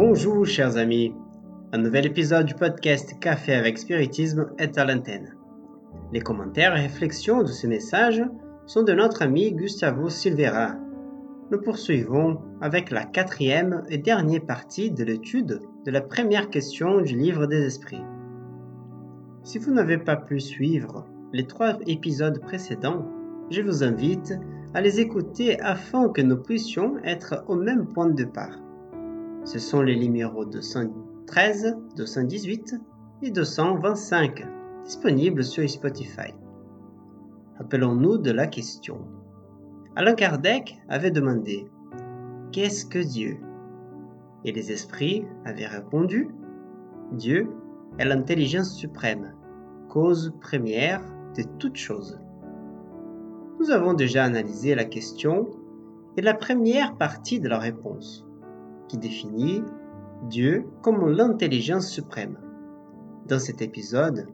Bonjour chers amis, un nouvel épisode du podcast Café avec Spiritisme est à l'antenne. Les commentaires et réflexions de ce message sont de notre ami Gustavo Silveira. Nous poursuivons avec la quatrième et dernière partie de l'étude de la première question du livre des esprits. Si vous n'avez pas pu suivre les trois épisodes précédents, je vous invite à les écouter afin que nous puissions être au même point de départ. Ce sont les numéros 213, 218 et 225 disponibles sur Spotify. Appelons-nous de la question. Alain Kardec avait demandé Qu'est-ce que Dieu? Et les esprits avaient répondu Dieu est l'intelligence suprême, cause première de toutes choses. Nous avons déjà analysé la question et la première partie de la réponse qui définit Dieu comme l'intelligence suprême. Dans cet épisode,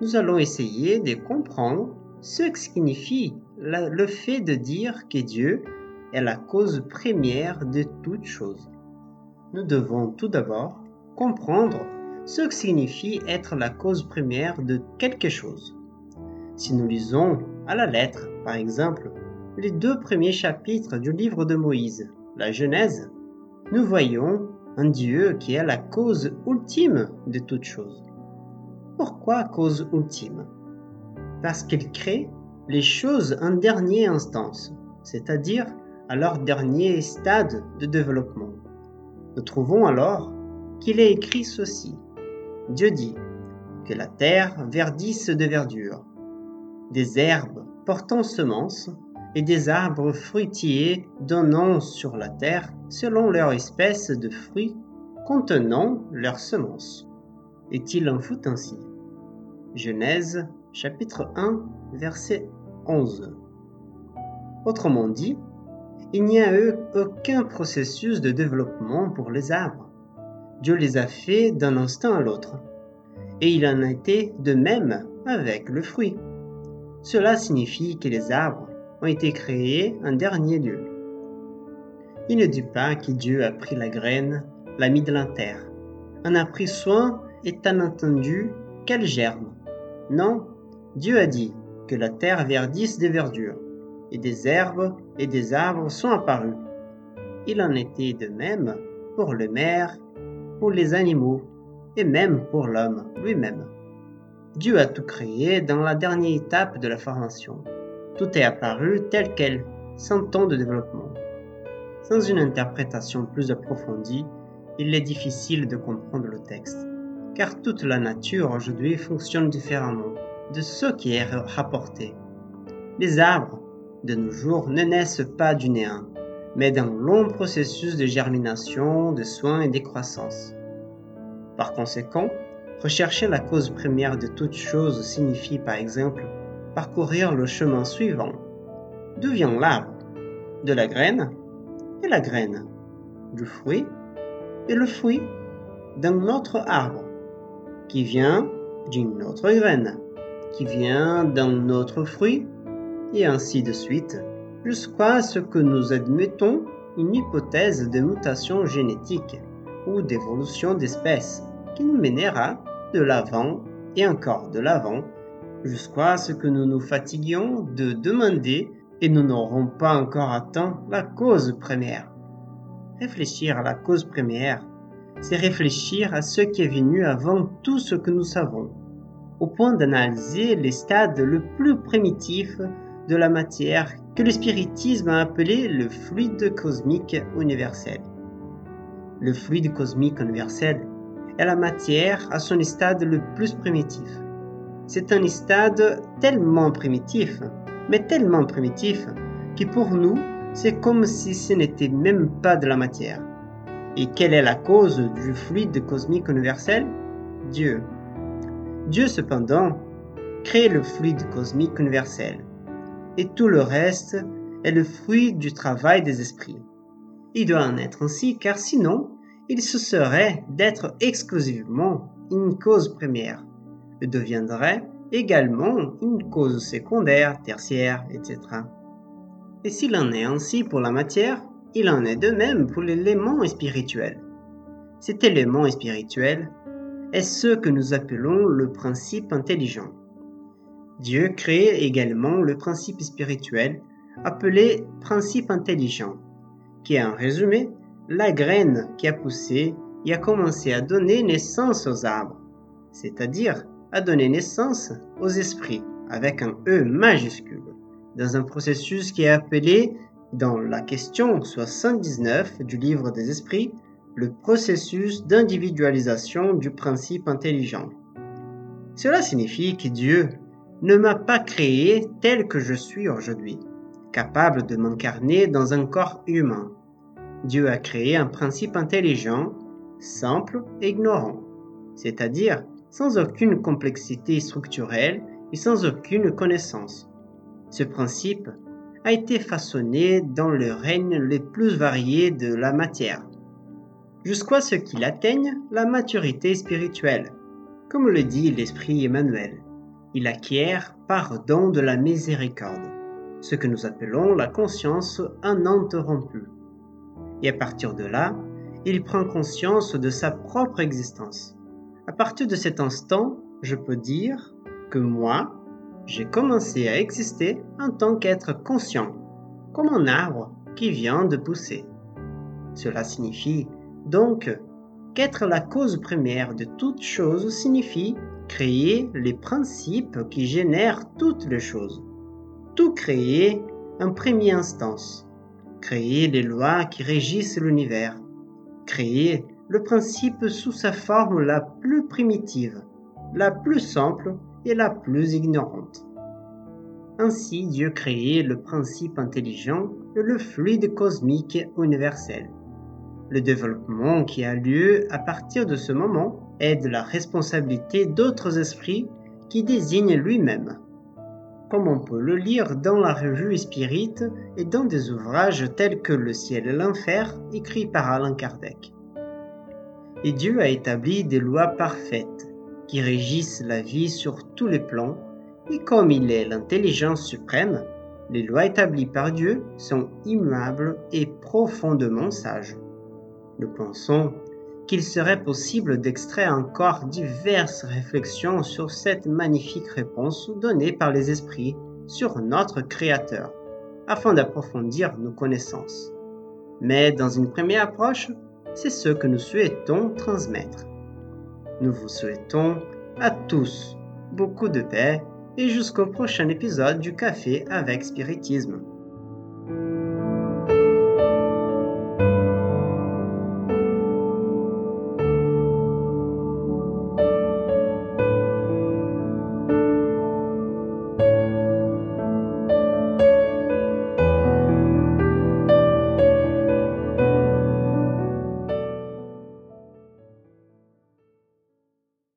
nous allons essayer de comprendre ce que signifie le fait de dire que Dieu est la cause première de toute chose. Nous devons tout d'abord comprendre ce que signifie être la cause première de quelque chose. Si nous lisons à la lettre, par exemple, les deux premiers chapitres du livre de Moïse, la Genèse, nous voyons un Dieu qui est la cause ultime de toute chose. Pourquoi cause ultime? Parce qu'il crée les choses en dernière instance, c'est-à-dire à leur dernier stade de développement. Nous trouvons alors qu'il est écrit ceci. Dieu dit que la terre verdisse de verdure, des herbes portant semences et des arbres fruitiers donnant sur la terre selon leur espèce de fruits contenant leurs semences. Est-il en fout ainsi? Genèse chapitre 1 verset 11. Autrement dit, il n'y a eu aucun processus de développement pour les arbres. Dieu les a faits d'un instant à l'autre. Et il en a de même avec le fruit. Cela signifie que les arbres ont été créés en dernier lieu. Il ne dit pas que Dieu a pris la graine, l'a mis dans la terre, en a pris soin et en entendu qu'elle germe. Non, Dieu a dit que la terre verdisse des verdures, et des herbes et des arbres sont apparus. Il en était de même pour le mer, pour les animaux, et même pour l'homme lui-même. Dieu a tout créé dans la dernière étape de la formation. Tout est apparu tel quel, sans temps de développement. Sans une interprétation plus approfondie, il est difficile de comprendre le texte, car toute la nature aujourd'hui fonctionne différemment de ce qui est rapporté. Les arbres, de nos jours, ne naissent pas du néant, mais d'un long processus de germination, de soins et de croissance. Par conséquent, rechercher la cause première de toute chose signifie par exemple parcourir le chemin suivant. D'où vient l'arbre De la graine et la graine. Du fruit et le fruit d'un autre arbre qui vient d'une autre graine, qui vient d'un autre fruit, et ainsi de suite, jusqu'à ce que nous admettons une hypothèse de mutation génétique ou d'évolution d'espèces qui nous mènera de l'avant et encore de l'avant jusqu'à ce que nous nous fatiguions de demander et nous n'aurons pas encore atteint la cause première. Réfléchir à la cause première, c'est réfléchir à ce qui est venu avant tout ce que nous savons, au point d'analyser les stades le plus primitifs de la matière que le spiritisme a appelé le fluide cosmique universel. Le fluide cosmique universel est la matière à son stade le plus primitif. C'est un stade tellement primitif, mais tellement primitif, que pour nous, c'est comme si ce n'était même pas de la matière. Et quelle est la cause du fluide cosmique universel? Dieu. Dieu cependant crée le fluide cosmique universel, et tout le reste est le fruit du travail des esprits. Il doit en être ainsi car sinon, il se serait d'être exclusivement une cause première deviendrait également une cause secondaire, tertiaire, etc. Et s'il en est ainsi pour la matière, il en est de même pour l'élément spirituel. cet élément spirituel, est ce que nous appelons le principe intelligent. Dieu crée également le principe spirituel appelé principe intelligent, qui est en résumé la graine qui a poussé et a commencé à donner naissance aux arbres, c'est-à-dire à donner naissance aux esprits avec un E majuscule, dans un processus qui est appelé dans la question 79 du livre des esprits le processus d'individualisation du principe intelligent. Cela signifie que Dieu ne m'a pas créé tel que je suis aujourd'hui, capable de m'incarner dans un corps humain. Dieu a créé un principe intelligent, simple et ignorant, c'est-à-dire sans aucune complexité structurelle et sans aucune connaissance. Ce principe a été façonné dans le règne les plus variés de la matière, jusqu'à ce qu'il atteigne la maturité spirituelle. Comme le dit l'Esprit Emmanuel, il acquiert par don de la miséricorde, ce que nous appelons la conscience uninterrompue. Et à partir de là, il prend conscience de sa propre existence. À partir de cet instant, je peux dire que moi, j'ai commencé à exister en tant qu'être conscient, comme un arbre qui vient de pousser. Cela signifie donc, qu'être la cause première de toute chose signifie créer les principes qui génèrent toutes les choses. Tout créer en première instance. Créer les lois qui régissent l'univers. Créer le principe sous sa forme la plus primitive, la plus simple et la plus ignorante. Ainsi Dieu créait le principe intelligent et le fluide cosmique universel. Le développement qui a lieu à partir de ce moment est de la responsabilité d'autres esprits qui désignent lui-même, comme on peut le lire dans la revue Spirit et dans des ouvrages tels que Le ciel et l'enfer, écrits par Alain Kardec. Et Dieu a établi des lois parfaites qui régissent la vie sur tous les plans, et comme il est l'intelligence suprême, les lois établies par Dieu sont immuables et profondément sages. Nous pensons qu'il serait possible d'extraire encore diverses réflexions sur cette magnifique réponse donnée par les esprits sur notre Créateur, afin d'approfondir nos connaissances. Mais dans une première approche, c'est ce que nous souhaitons transmettre. Nous vous souhaitons à tous beaucoup de paix et jusqu'au prochain épisode du Café avec Spiritisme.